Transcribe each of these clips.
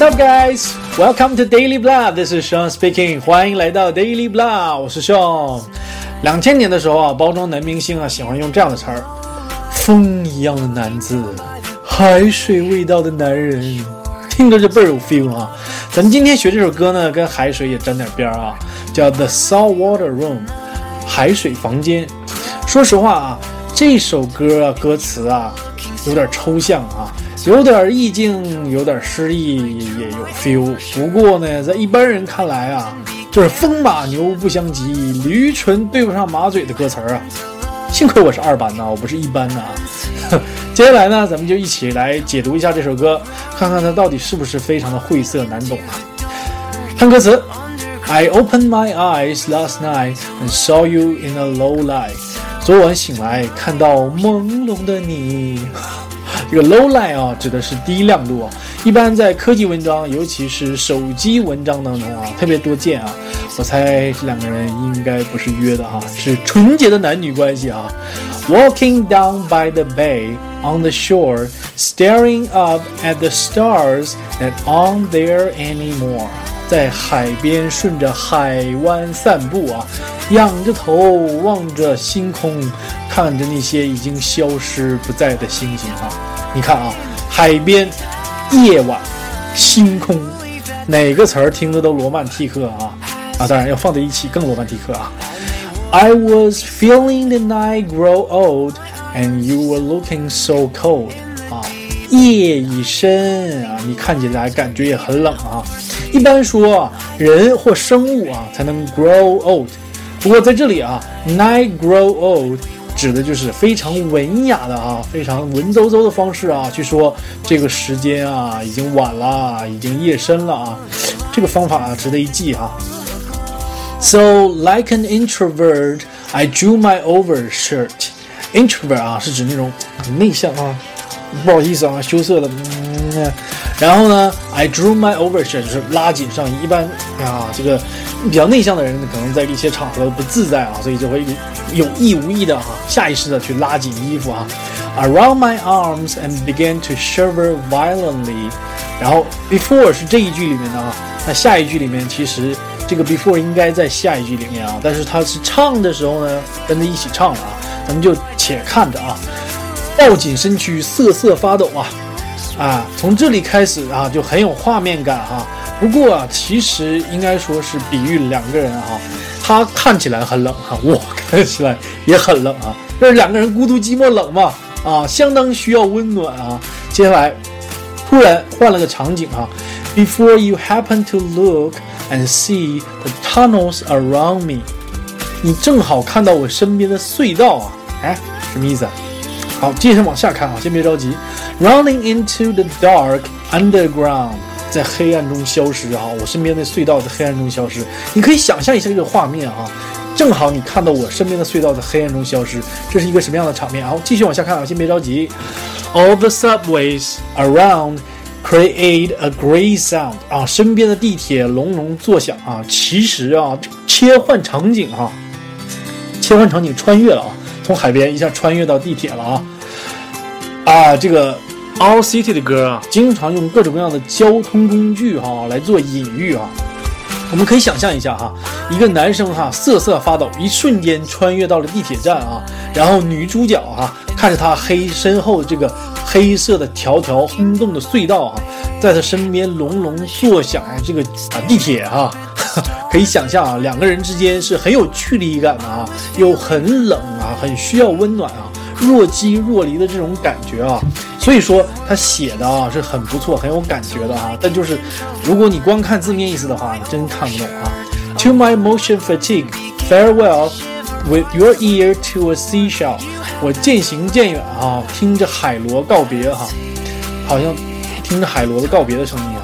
What's up, guys? Welcome to Daily Blah. This is Sean speaking. 欢迎来到 Daily Blah，我是 Sean。两千年的时候啊，包装男明星啊喜欢用这样的词儿：风一样的男子，海水味道的男人，听着就倍儿有 feel 啊。咱们今天学这首歌呢，跟海水也沾点边儿啊，叫 The Salt Water Room，海水房间。说实话啊，这首歌啊，歌词啊，有点抽象啊。有点意境，有点诗意，也有 feel。不过呢，在一般人看来啊，就是风马牛不相及，驴唇对不上马嘴的歌词啊。幸亏我是二班的，我不是一班的啊。接下来呢，咱们就一起来解读一下这首歌，看看它到底是不是非常的晦涩难懂啊。看歌词：I opened my eyes last night and saw you in a low light。昨晚醒来，看到朦胧的你。这个 low light 啊，指的是低亮度啊，一般在科技文章，尤其是手机文章当中啊，特别多见啊。我猜这两个人应该不是约的哈，是纯洁的男女关系啊。Walking down by the bay on the shore, staring up at the stars that aren't there anymore。在海边顺着海湾散步啊，仰着头望着星空，看着那些已经消失不在的星星啊。你看啊，海边、夜晚、星空，哪个词儿听着都罗曼蒂克啊啊！当然要放在一起更罗曼蒂克啊。I was feeling the night grow old, and you were looking so cold。啊，夜已深啊，你看起来感觉也很冷啊。一般说，人或生物啊才能 grow old，不过在这里啊，night grow old。指的就是非常文雅的啊，非常文绉绉的方式啊，去说这个时间啊已经晚了，已经夜深了啊，这个方法啊值得一记哈。So like an introvert, I drew my overshirt. Introvert 啊是指那种内向啊，不好意思啊，羞涩的。嗯，然后呢，I drew my overshirt 就是拉紧上衣。一般啊，这个比较内向的人可能在一些场合不自在啊，所以就会有意无意的哈，下意识的去拉紧衣服啊。Around my arms and began to shiver violently。然后 before 是这一句里面的啊，那下一句里面其实这个 before 应该在下一句里面啊，但是他是唱的时候呢，跟着一起唱了啊，咱们就且看着啊，抱紧身躯瑟瑟发抖啊。啊，从这里开始啊，就很有画面感哈。不过啊，其实应该说是比喻两个人哈，他看起来很冷哈，我看起来也很冷啊。这是两个人孤独寂寞冷嘛啊，相当需要温暖啊。接下来突然换了个场景哈，Before you happen to look and see the tunnels around me，你正好看到我身边的隧道啊，哎，什么意思？好，接着往下看啊，先别着急。Running into the dark underground，在黑暗中消失啊！我身边的隧道在黑暗中消失，你可以想象一下这个画面啊，正好你看到我身边的隧道在黑暗中消失，这是一个什么样的场面？好，继续往下看啊，先别着急。All the subways around create a great sound 啊，身边的地铁隆隆作响啊。其实啊，切换场景哈，切换场景穿越了啊。从海边一下穿越到地铁了啊！啊，这个 All City 的歌啊，经常用各种各样的交通工具哈来做隐喻啊。我们可以想象一下哈，一个男生哈瑟瑟发抖，一瞬间穿越到了地铁站啊，然后女主角哈看着他黑身后这个黑色的条条轰动的隧道哈，在他身边隆隆作响啊这个啊地铁哈。可以想象啊，两个人之间是很有距离感的啊，又很冷啊，很需要温暖啊，若即若离的这种感觉啊。所以说他写的啊是很不错，很有感觉的啊。但就是如果你光看字面意思的话，真看不懂啊。To my motion fatigue, farewell, with your ear to a seashell。我渐行渐远啊，听着海螺告别哈，好像听着海螺的告别的声音啊。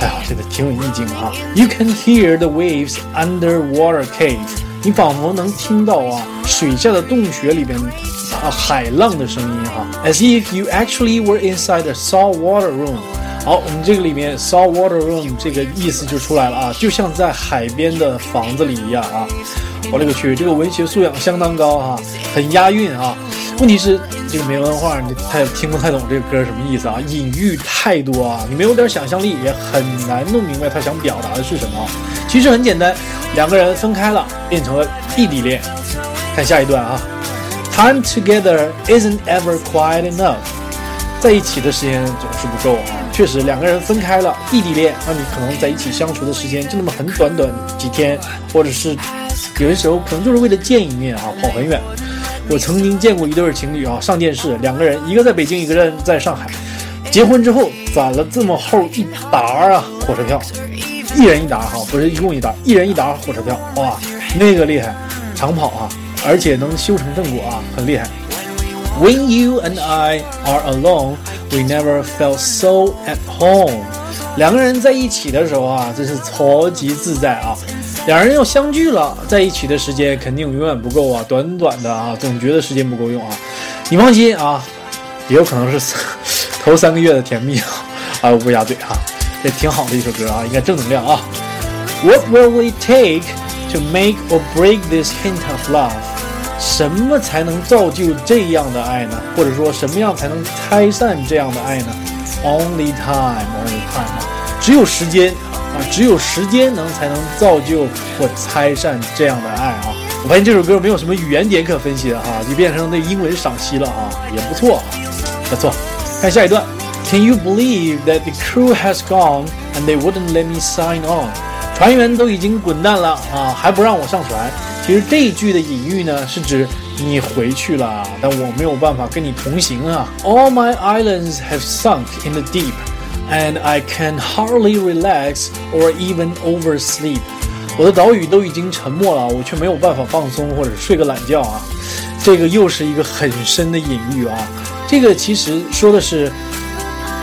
哎呀，这个挺有意境哈。You can hear the waves underwater cave，你仿佛能听到啊水下的洞穴里边啊海浪的声音哈。As if you actually were inside a salt water room。好，我们这个里面 salt water room 这个意思就出来了啊，就像在海边的房子里一样啊。我勒个去，这个文学素养相当高哈，很押韵啊。问题是这个没文化，你太听不太懂这个歌什么意思啊？隐喻太多啊，你没有点想象力也很难弄明白他想表达的是什么。其实很简单，两个人分开了，变成了异地恋。看下一段啊，Time together isn't ever quite enough，在一起的时间总是不够啊。确实，两个人分开了，异地恋，那你可能在一起相处的时间就那么很短短几天，或者是有些时候可能就是为了见一面啊，跑很远。我曾经见过一对情侣啊，上电视，两个人一个在北京，一个人在上海，结婚之后攒了这么厚一沓啊火车票，一人一沓哈，不是一共一沓，一人一沓火车票，哇，那个厉害，长跑啊，而且能修成正果啊，很厉害。When you and I are alone, we never felt so at home。两个人在一起的时候啊，真是超级自在啊。两人要相聚了，在一起的时间肯定永远不够啊，短短的啊，总觉得时间不够用啊。你放心啊，也有可能是头三个月的甜蜜啊。啊，乌鸦嘴啊，也挺好的一首歌啊，应该正能量啊。What will it take to make or break this hint of love？什么才能造就这样的爱呢？或者说什么样才能拆散这样的爱呢？Only time, only time，只有时间啊，只有时间能才能造就或拆散这样的爱啊！我发现这首歌没有什么语言点可分析的哈，就变成那英文赏析了啊，也不错，不错。看下一段，Can you believe that the crew has gone and they wouldn't let me sign on？船员都已经滚蛋了啊，还不让我上船。其实这一句的隐喻呢，是指你回去了，但我没有办法跟你同行啊。All my islands have sunk in the deep, and I can hardly relax or even oversleep。我的岛屿都已经沉没了，我却没有办法放松或者睡个懒觉啊。这个又是一个很深的隐喻啊。这个其实说的是，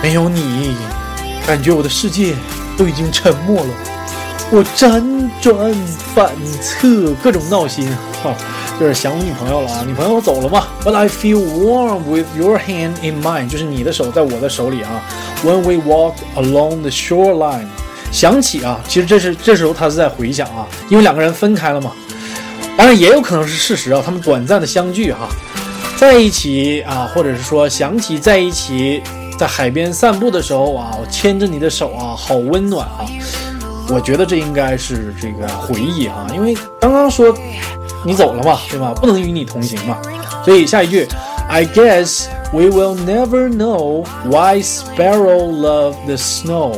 没有你，感觉我的世界都已经沉没了。我辗转反侧，各种闹心，哈，就是想我女朋友了啊！女朋友走了嘛？But I feel warm with your hand in mine，就是你的手在我的手里啊。When we walk along the shoreline，想起啊，其实这是这时候他是在回想啊，因为两个人分开了嘛。当然也有可能是事实啊，他们短暂的相聚哈，在一起啊，或者是说想起在一起在海边散步的时候啊，我牵着你的手啊，好温暖啊。我觉得这应该是这个回忆哈，因为刚刚说你走了嘛，对吧？不能与你同行嘛，所以下一句，I guess we will never know why sparrow love the snow。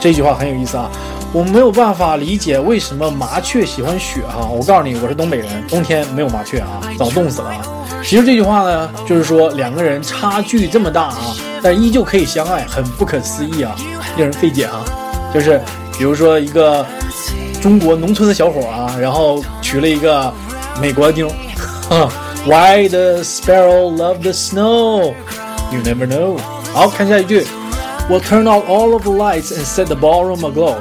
这句话很有意思啊，我没有办法理解为什么麻雀喜欢雪哈。我告诉你，我是东北人，冬天没有麻雀啊，早冻死了啊。其实这句话呢，就是说两个人差距这么大啊，但依旧可以相爱，很不可思议啊，令人费解啊，就是。比如说一个中国农村的小伙啊，然后娶了一个美国妞，Why the sparrow love the snow? You never know。好看下一句，We'll turn off all of the lights and set the ballroom aglow。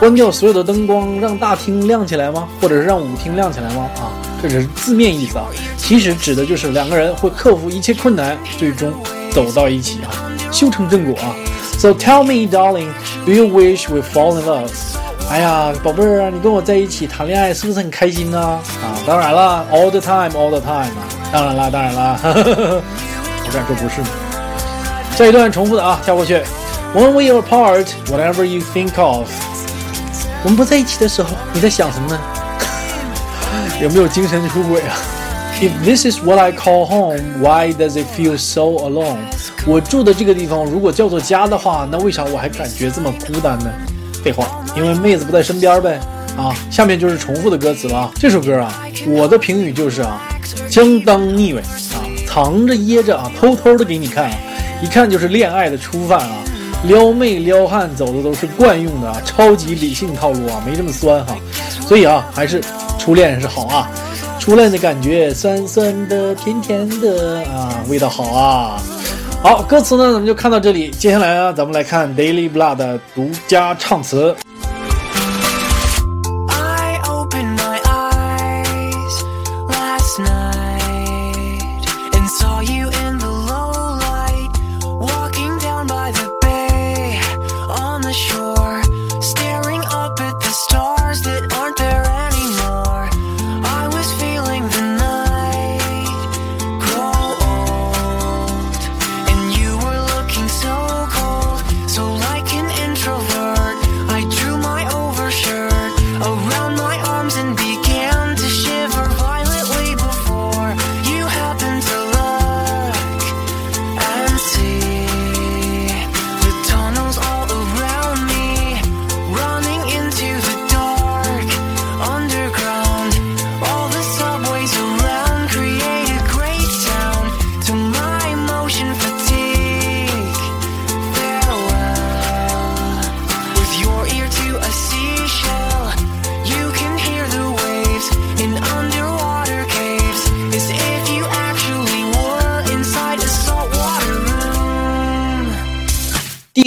关掉所有的灯光，让大厅亮起来吗？或者是让舞厅亮起来吗？啊，这只是字面意思啊，其实指的就是两个人会克服一切困难，最终走到一起啊，修成正果啊。So tell me, darling, do you wish we fall in love？哎呀，宝贝儿啊，你跟我在一起谈恋爱是不是很开心呢？啊，当然了，all the time, all the time 啊，当然啦，当然啦，我敢说不是吗。下一段重复的啊，跳过去。When we are apart, whatever you think of。我们不在一起的时候，你在想什么呢？有没有精神出轨啊？If this is what I call home, why does it feel so alone？我住的这个地方如果叫做家的话，那为啥我还感觉这么孤单呢？废话，因为妹子不在身边呗。啊，下面就是重复的歌词了。这首歌啊，我的评语就是啊，相当腻味啊，藏着掖着啊，偷偷的给你看啊，一看就是恋爱的初犯啊，撩妹撩汉走的都是惯用的啊超级理性套路啊，没这么酸哈。所以啊，还是初恋是好啊。初恋的感觉，酸酸的，甜甜的啊，味道好啊。好，歌词呢，咱们就看到这里。接下来呢，咱们来看 Daily Blood 的独家唱词。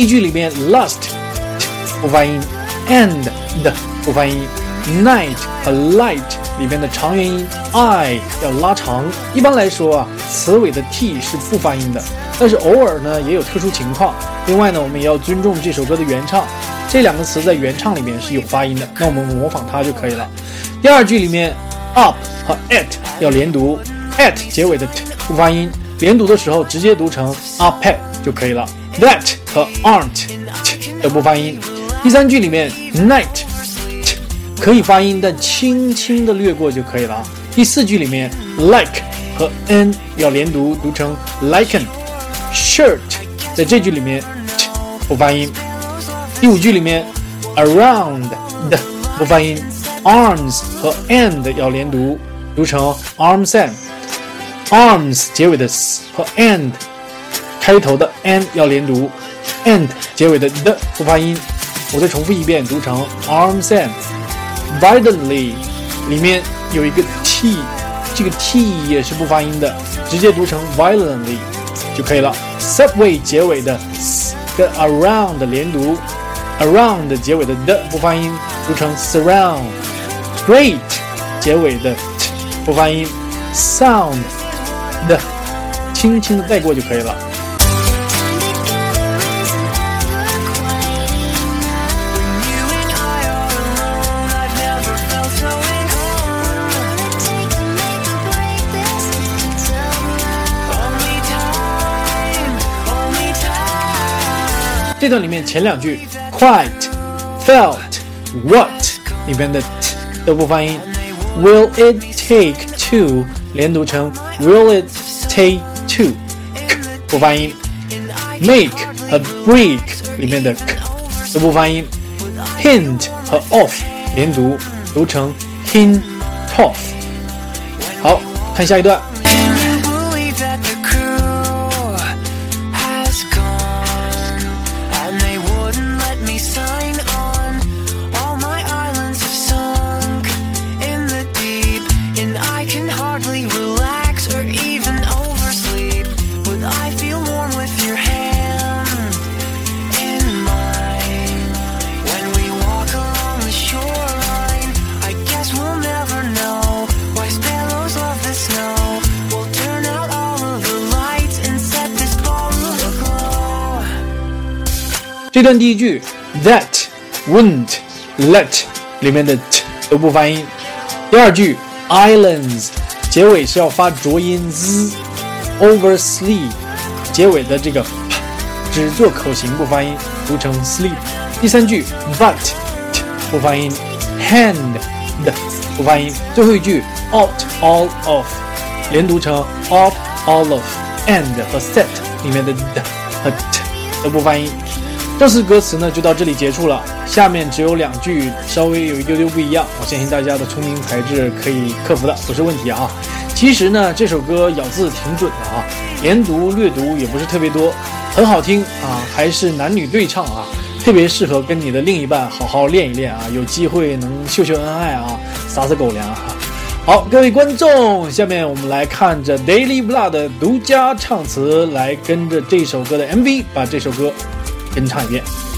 句里面 last 不发音，and 的不发音，night 和 light 里面的长元音 i 要拉长。一般来说啊，词尾的 t 是不发音的，但是偶尔呢也有特殊情况。另外呢，我们也要尊重这首歌的原唱，这两个词在原唱里面是有发音的，那我们模仿它就可以了。第二句里面 up 和 at 要连读，at 结尾的 t 不发音，连读的时候直接读成 up at 就可以了。that 和 aren't 都不发音。第三句里面 night 可以发音，但轻轻的略过就可以了。第四句里面 like 和 n 要连读，读成 liken。shirt 在这句里面 t 不发音。第五句里面 around 的不发音。arms 和 and 要连读，读成 arms and。arms 结尾的 s 和 and 开头的 n 要连读，and 结尾的的不发音。我再重复一遍，读成 arms and。violently 里面有一个 t，这个 t 也是不发音的，直接读成 violently 就可以了。subway 结尾的 s 跟 around 连读，around 结尾的的不发音，读成 surround。great 结尾的 t 不发音，sound 的轻轻的带过就可以了。这段里面前两句 quite、felt、what 里边的 t 都不发音，Will it take two 连读成 Will it take two 不发音，Make 和 break 里面的 k 都不发音，Hint 和 off 连读读成 hint off。好看下一段。 这段第一句 that wouldn't let 里面的 t 都不发音。第二句 islands 结尾是要发浊音 z，oversleep 结尾的这个 p 只做口型不发音，读成 sleep。第三句 but t 不发音，hand 的不发音。最后一句 out all of 连读成 out all of，and 和 set 里面的 d 和 t 都不发音。 这次歌词呢就到这里结束了，下面只有两句稍微有一丢丢不一样，我相信大家的聪明才智可以克服的，不是问题啊。其实呢这首歌咬字挺准的啊，连读略读也不是特别多，很好听啊，还是男女对唱啊，特别适合跟你的另一半好好练一练啊，有机会能秀秀恩爱啊，撒撒狗粮哈。好，各位观众，下面我们来看着 Daily Blood 的独家唱词，来跟着这首歌的 MV 把这首歌。跟唱一遍。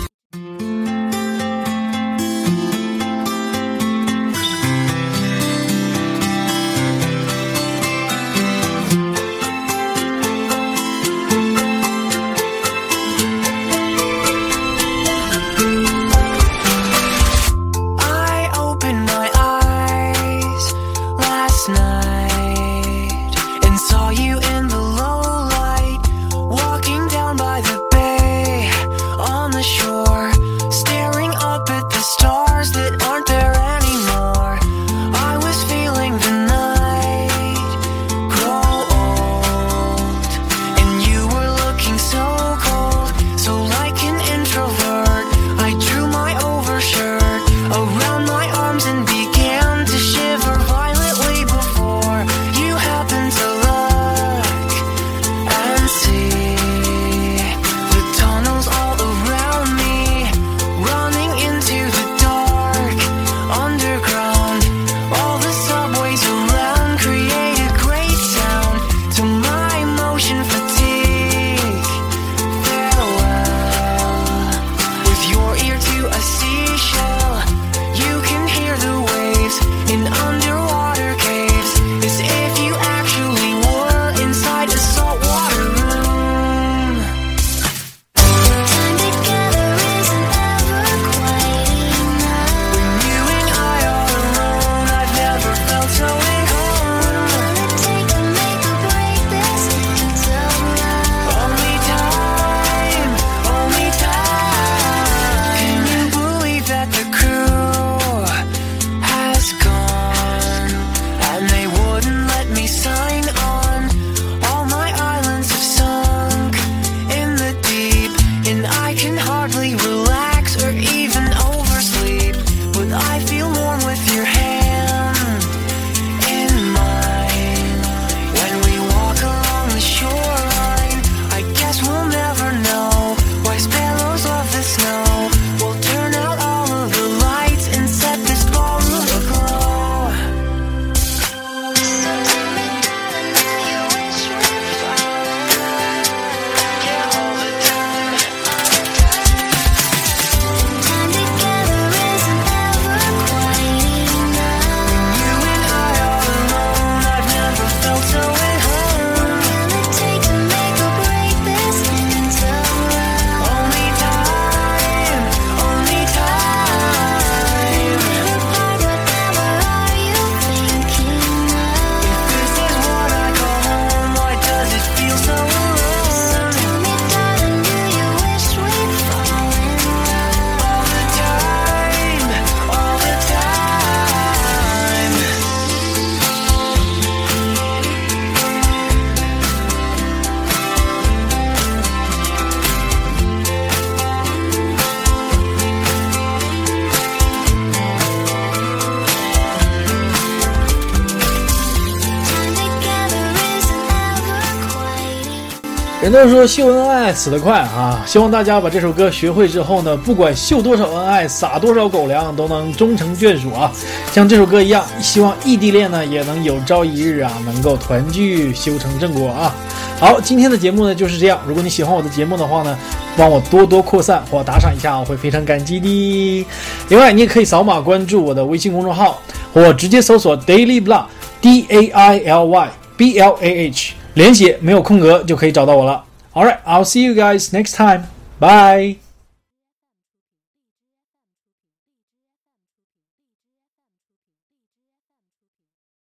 人都说秀恩爱死得快啊！希望大家把这首歌学会之后呢，不管秀多少恩爱，撒多少狗粮，都能终成眷属啊！像这首歌一样，希望异地恋呢也能有朝一日啊，能够团聚，修成正果啊！好，今天的节目呢就是这样。如果你喜欢我的节目的话呢，帮我多多扩散或打赏一下，我会非常感激的。另外，你也可以扫码关注我的微信公众号，或直接搜索 Daily Blah，D A I L Y B L A H。连写没有空格就可以找到我了。All right, I'll see you guys next time. Bye.